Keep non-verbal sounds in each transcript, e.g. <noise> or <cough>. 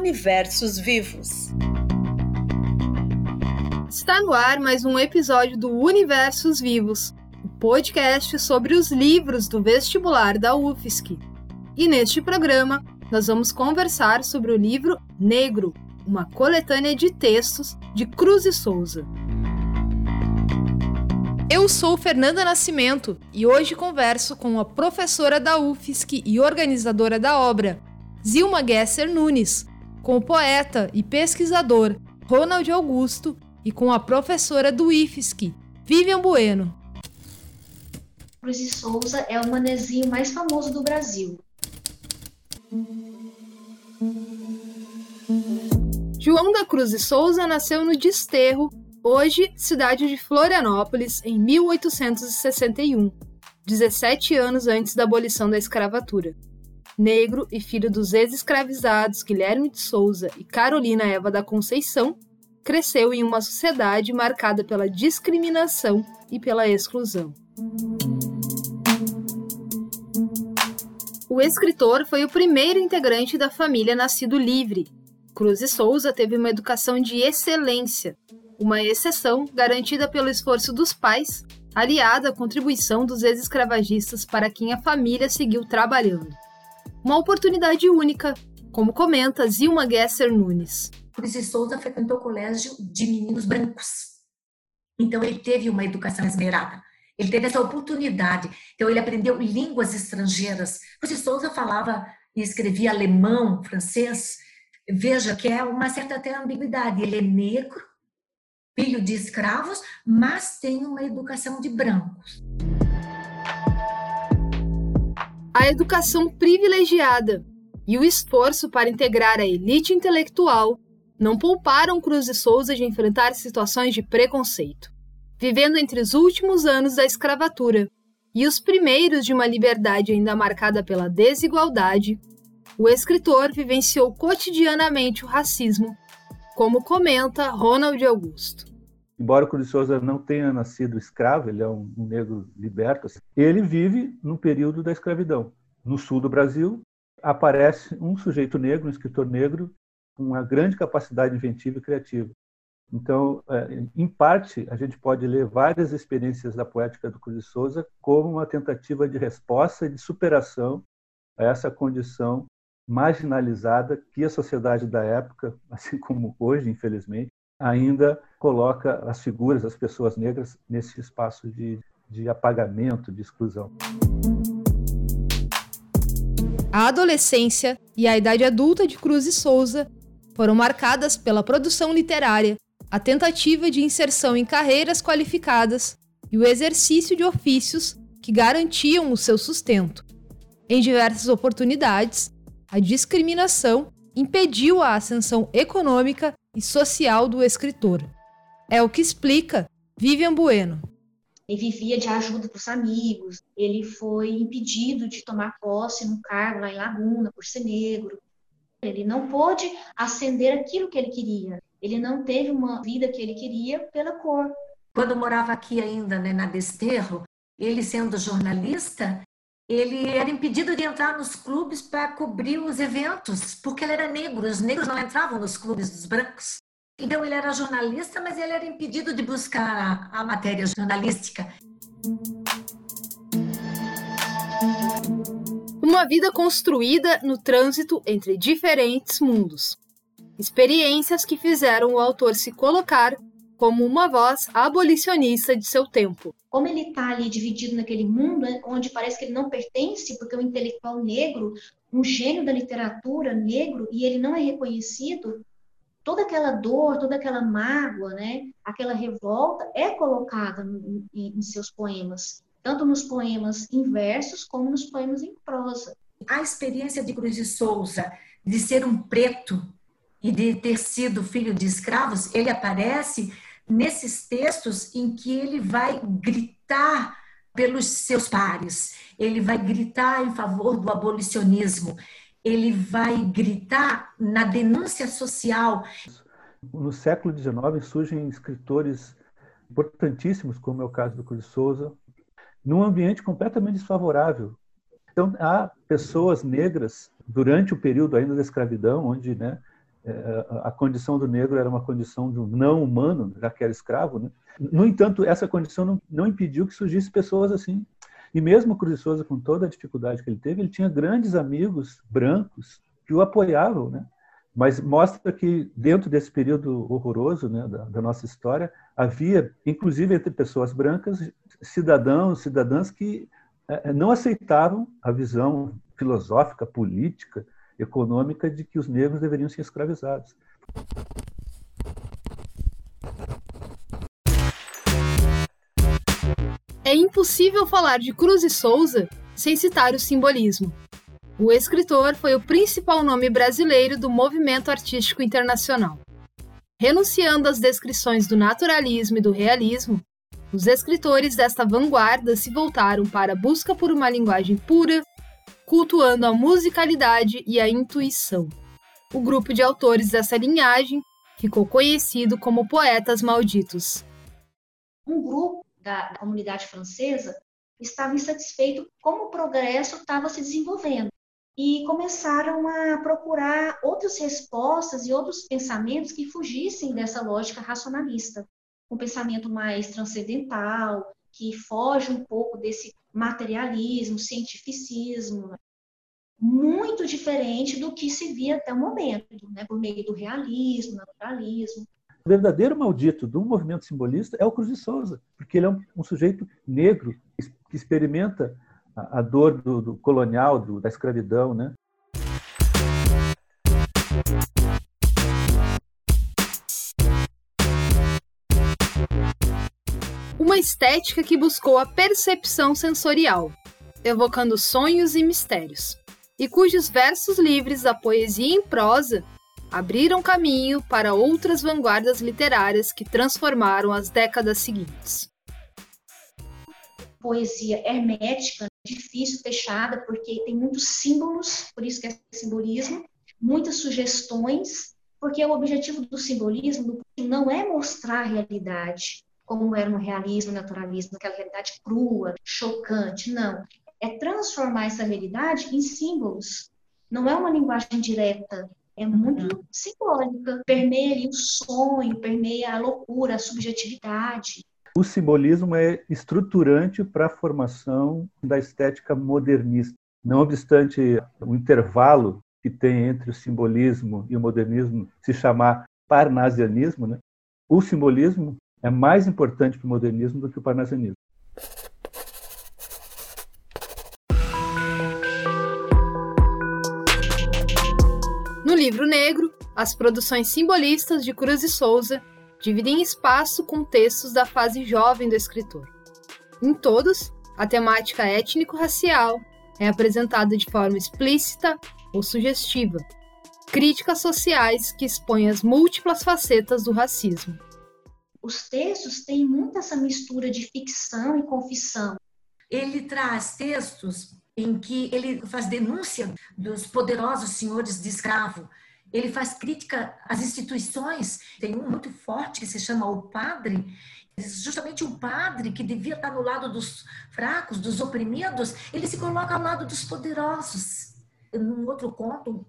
Universos Vivos. Está no ar mais um episódio do Universos Vivos, o podcast sobre os livros do vestibular da UFSC. E neste programa, nós vamos conversar sobre o livro Negro, uma coletânea de textos de Cruz e Souza. Eu sou Fernanda Nascimento e hoje converso com a professora da UFSC e organizadora da obra, Zilma Gesser Nunes, com o poeta e pesquisador Ronald Augusto e com a professora do IFSC, Vivian Bueno. Cruz de Souza é o manezinho mais famoso do Brasil. João da Cruz de Souza nasceu no Desterro, hoje cidade de Florianópolis, em 1861, 17 anos antes da abolição da escravatura. Negro e filho dos ex-escravizados Guilherme de Souza e Carolina Eva da Conceição, cresceu em uma sociedade marcada pela discriminação e pela exclusão. O escritor foi o primeiro integrante da família nascido livre. Cruz e Souza teve uma educação de excelência, uma exceção garantida pelo esforço dos pais, aliada à contribuição dos ex-escravagistas para quem a família seguiu trabalhando. Uma oportunidade única, como comenta Zilma Gesser Nunes. Cruz e Souza frequentou colégio de meninos brancos. Então ele teve uma educação esmerada. Ele teve essa oportunidade. Então ele aprendeu línguas estrangeiras. Cruz e Souza falava e escrevia alemão, francês. Veja que é uma certa até ambiguidade. Ele é negro, filho de escravos, mas tem uma educação de brancos. A educação privilegiada e o esforço para integrar a elite intelectual não pouparam Cruz e Souza de enfrentar situações de preconceito, vivendo entre os últimos anos da escravatura e os primeiros de uma liberdade ainda marcada pela desigualdade. O escritor vivenciou cotidianamente o racismo, como comenta Ronald Augusto embora o Cruz de Souza não tenha nascido escravo, ele é um, negro liberto, assim, ele vive no período da escravidão. No sul do Brasil, aparece um sujeito negro, um escritor negro, com uma grande capacidade inventiva e criativa. Então, é, em parte, a gente pode ler várias experiências da poética do Cruz de Souza como uma tentativa de resposta e de superação a essa condição marginalizada que a sociedade da época, <laughs> assim como hoje, infelizmente, ainda coloca as figuras das pessoas negras nesse espaço de, de apagamento, de exclusão. A adolescência e a idade adulta de Cruz e Souza foram marcadas pela produção literária, a tentativa de inserção em carreiras qualificadas e o exercício de ofícios que garantiam o seu sustento. Em diversas oportunidades, a discriminação impediu a ascensão econômica e social do escritor. É o que explica Vivian Bueno. Ele vivia de ajuda para os amigos, ele foi impedido de tomar posse num cargo lá em Laguna por ser negro. Ele não pôde ascender aquilo que ele queria. Ele não teve uma vida que ele queria pela cor. Quando morava aqui ainda, né, na Desterro, ele sendo jornalista, ele era impedido de entrar nos clubes para cobrir os eventos, porque ele era negro, os negros não entravam nos clubes dos brancos. Então, ele era jornalista, mas ele era impedido de buscar a, matéria jornalística. Uma vida construída no trânsito entre diferentes mundos. Experiências que fizeram o autor se colocar como uma voz abolicionista de seu tempo. Como ele está ali dividido naquele mundo né, onde parece que ele não pertence, porque o intelectual negro, um gênio da literatura negro, e ele não é reconhecido, toda aquela dor, toda aquela mágoa, né, aquela revolta é colocada em, em seus poemas, tanto nos poemas em versos como nos poemas em prosa. A experiência de Cruz de Souza de ser um preto e de ter sido filho de escravos, ele aparece nesses textos em que ele vai gritar pelos seus pares, ele vai gritar em favor do abolicionismo, ele vai gritar na denúncia social. No século XIX surgem escritores importantíssimos, como é o caso do Cruz Souza, num ambiente completamente desfavorável. Então, há pessoas negras, durante o período ainda da escravidão, onde né, a condição do negro era uma condição de um não humano, já que era escravo. Né? No entanto, essa condição não, não impediu que surgissem pessoas assim. E mesmo Cruz de Souza, com toda a dificuldade que ele teve, ele tinha grandes amigos brancos que o apoiavam, né? Mas mostra que dentro desse período horroroso né, da, da nossa história havia, inclusive entre pessoas brancas, cidadãos, cidadãs que é, não aceitavam a visão filosófica, política, econômica de que os negros deveriam ser escravizados. É impossível falar de Cruz e Souza sem citar o simbolismo. O escritor foi o principal nome brasileiro do movimento artístico internacional. Renunciando às descrições do naturalismo e do realismo, os escritores desta vanguarda se voltaram para a busca por uma linguagem pura, cultuando a musicalidade e a intuição. O grupo de autores dessa linhagem ficou conhecido como Poetas Malditos. Um grupo da, da comunidade francesa estava insatisfeito como o progresso estava se desenvolvendo e começaram a procurar outras respostas e outros pensamentos que fugissem dessa lógica racionalista, um pensamento mais transcendental, que foge um pouco desse materialismo, cientificismo, muito diferente do que se via até o momento, né, por meio do realismo, naturalismo. O verdadeiro maldito do movimento simbolista é o Cruz de Souza, porque ele é um, um sujeito negro que experimenta a, a dor do, do colonial, do, da escravidão, né? Estética que buscou a percepção sensorial, evocando sonhos e mistérios, e cujos versos livres da poesia em prosa abriram caminho para outras vanguardas literárias que transformaram as décadas seguintes. Poesia hermética, difícil, fechada, porque tem muitos símbolos, por isso que é simbolismo, muitas sugestões, porque o objetivo do simbolismo não é mostrar a realidade, como era no realismo, naturalismo, aquela realidade crua, chocante, não é transformar essa realidade em símbolos. Não é uma linguagem direta, é muito uhum. simbólica. Permeia ali o sonho, permeia a loucura, a subjetividade. O simbolismo é estruturante para a formação da estética modernista. Não obstante o intervalo que tem entre o simbolismo e o modernismo se chamar parnasianismo, né? o simbolismo é mais importante para o modernismo do que o parnasianismo. livro negro, as produções simbolistas de Cruz e Souza dividem espaço com textos da fase jovem do escritor. Em todos, a temática étnico-racial é apresentada de forma explícita ou sugestiva, críticas sociais que expõem as múltiplas facetas do racismo. Os textos têm muito essa mistura de ficção e confissão. Ele traz textos em que ele faz denúncia dos poderosos senhores de escravo. Ele faz crítica às instituições. Tem um muito forte que se chama O Padre, justamente o padre que devia estar no lado dos fracos, dos oprimidos, ele se coloca ao lado dos poderosos. Num outro conto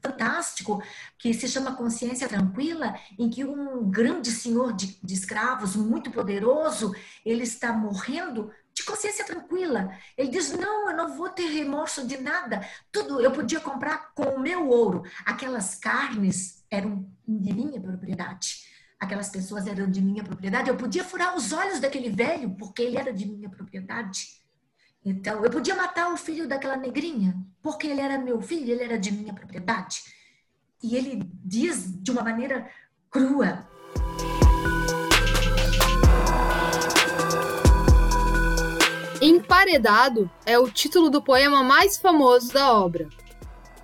fantástico que se chama Consciência Tranquila, em que um grande senhor de, de escravos, muito poderoso, ele está morrendo de consciência tranquila. Ele diz: Não, eu não vou ter remorso de nada. Tudo eu podia comprar com o meu ouro. Aquelas carnes eram de minha propriedade. Aquelas pessoas eram de minha propriedade. Eu podia furar os olhos daquele velho, porque ele era de minha propriedade. Então, eu podia matar o filho daquela negrinha, porque ele era meu filho, ele era de minha propriedade. E ele diz de uma maneira crua: Emparedado é o título do poema mais famoso da obra.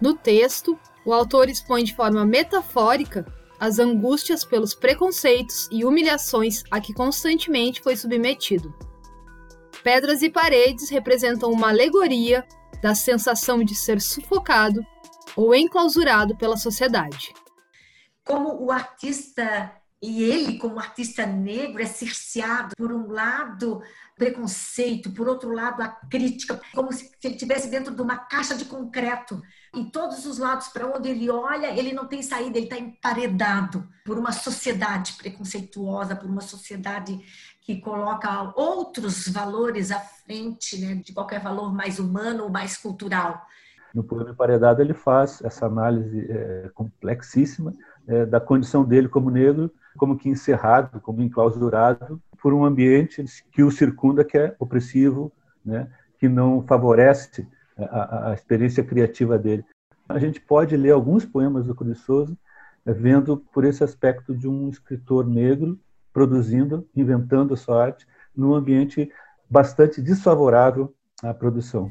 No texto, o autor expõe de forma metafórica as angústias pelos preconceitos e humilhações a que constantemente foi submetido. Pedras e paredes representam uma alegoria da sensação de ser sufocado ou enclausurado pela sociedade. Como o artista e ele, como artista negro, é cerceado, por um lado, preconceito, por outro lado, a crítica, como se ele estivesse dentro de uma caixa de concreto. Em todos os lados, para onde ele olha, ele não tem saída, ele está emparedado por uma sociedade preconceituosa, por uma sociedade que coloca outros valores à frente né, de qualquer valor mais humano ou mais cultural. No poema Emparedado, ele faz essa análise é, complexíssima é, da condição dele como negro, como que encerrado, como enclausurado por um ambiente que o circunda, que é opressivo, né, que não favorece a, a, experiência criativa dele. A gente pode ler alguns poemas do Cruz Souza é, vendo por esse aspecto de um escritor negro produzindo, inventando sua arte num ambiente bastante desfavorável à produção.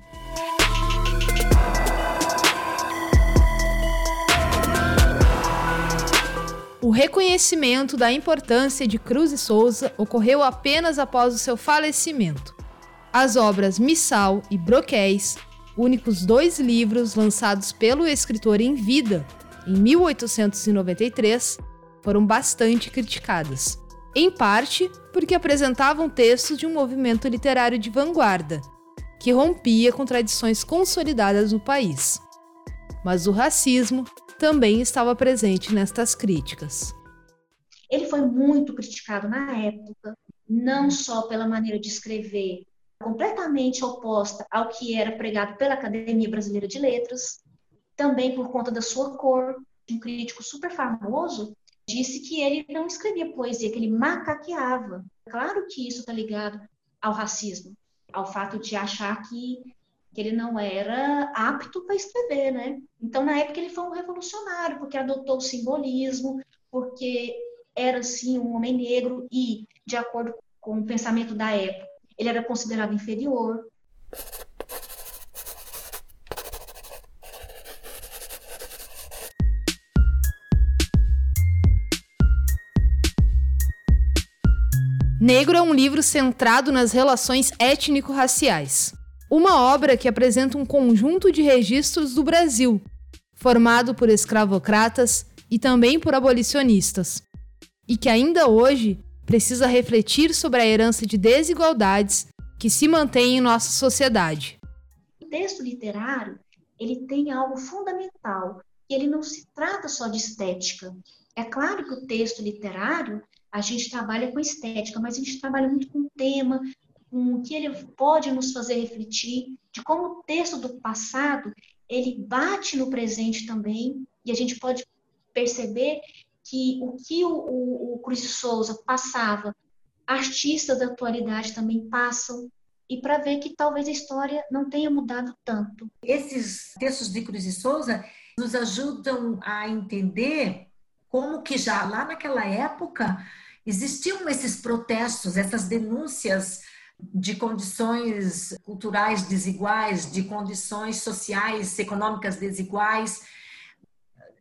O reconhecimento da importância de Cruz e Souza ocorreu apenas após o seu falecimento. As obras Missal e Broquéis, únicos dois livros lançados pelo escritor em vida, em 1893, foram bastante criticadas. Em parte porque apresentavam textos de um movimento literário de vanguarda, que rompia com tradições consolidadas no país. Mas o racismo também estava presente nestas críticas. Ele foi muito criticado na época, não só pela maneira de escrever completamente oposta ao que era pregado pela Academia Brasileira de Letras, também por conta da sua cor. Um crítico super famoso disse que ele não escrevia poesia, que ele macaqueava. Claro que isso está ligado ao racismo, ao fato de achar que que ele não era apto para escrever, né? Então, na época, ele foi um revolucionário, porque adotou o simbolismo, porque era, sim, um homem negro e, de acordo com o pensamento da época, ele era considerado inferior. Negro é um livro centrado nas relações étnico-raciais. Uma obra que apresenta um conjunto de registros do Brasil, formado por escravocratas e também por abolicionistas, e que ainda hoje precisa refletir sobre a herança de desigualdades que se mantém em nossa sociedade. O texto literário ele tem algo fundamental, que ele não se trata só de estética. É claro que o texto literário a gente trabalha com estética, mas a gente trabalha muito com tema, com o que ele pode nos fazer refletir, de como o texto do passado ele bate no presente também, e a gente pode perceber que o que o, o, o Cruz de Souza passava, artistas da atualidade também passam, e para ver que talvez a história não tenha mudado tanto. Esses textos de Cruz de Souza nos ajudam a entender como que já lá naquela época existiam esses protestos, essas denúncias de condições culturais desiguais, de condições sociais, econômicas desiguais,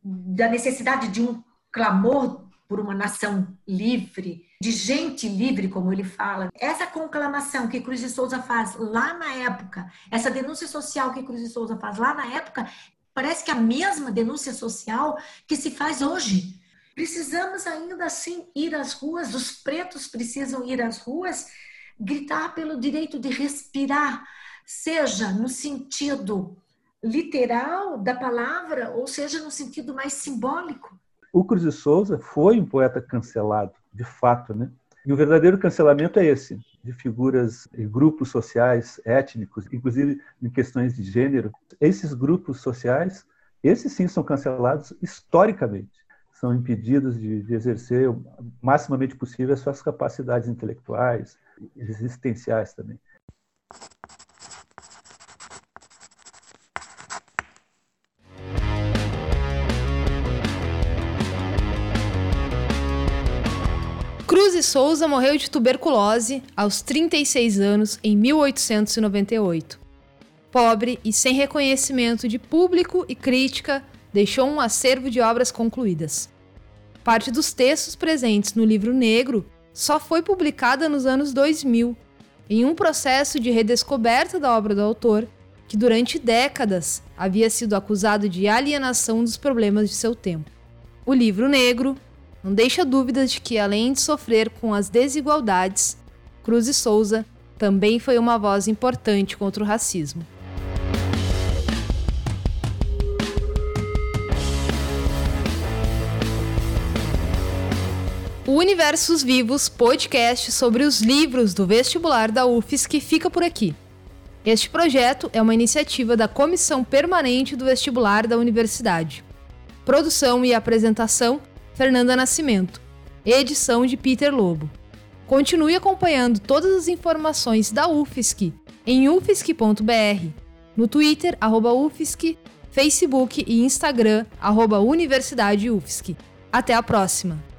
da necessidade de um clamor por uma nação livre, de gente livre, como ele fala. Essa conclamação que Cruz de Souza faz lá na época, essa denúncia social que Cruz de Souza faz lá na época, parece que é a mesma denúncia social que se faz hoje. Precisamos ainda assim ir às ruas, os pretos precisam ir às ruas gritar pelo direito de respirar, seja no sentido literal da palavra, ou seja no sentido mais simbólico. O Cruz de Souza foi um poeta cancelado, de fato, né? E o verdadeiro cancelamento é esse, de figuras e grupos sociais, étnicos, inclusive em questões de gênero. Esses grupos sociais, esses sim são cancelados historicamente. São impedidos de, de exercer o maximamente possível as suas capacidades intelectuais, existenciais também. Cruz e Souza morreu de tuberculose aos 36 anos em 1898. Pobre e sem reconhecimento de público e crítica, deixou um acervo de obras concluídas. Parte dos textos presentes no livro negro só foi publicada nos anos 2000, em um processo de redescoberta da obra do autor, que durante décadas havia sido acusado de alienação dos problemas de seu tempo. O livro negro não deixa dúvidas de que, além de sofrer com as desigualdades, Cruz e Souza também foi uma voz importante contra o racismo. Universos Vivos, podcast sobre os livros do vestibular da UFSC, fica por aqui. Este projeto é uma iniciativa da Comissão Permanente do Vestibular da Universidade. Produção e apresentação: Fernanda Nascimento. Edição de Peter Lobo. Continue acompanhando todas as informações da UFSC em ufsc.br, no Twitter, arroba UFSC, Facebook e Instagram, arroba Universidade UFSC. Até a próxima!